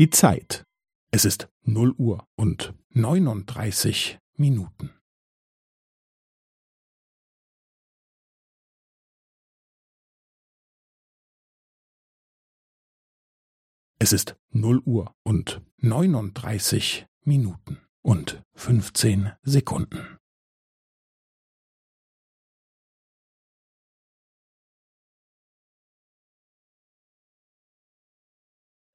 die Zeit. Es ist 0 Uhr und 39 Minuten. Es ist 0 Uhr und 39 Minuten und 15 Sekunden.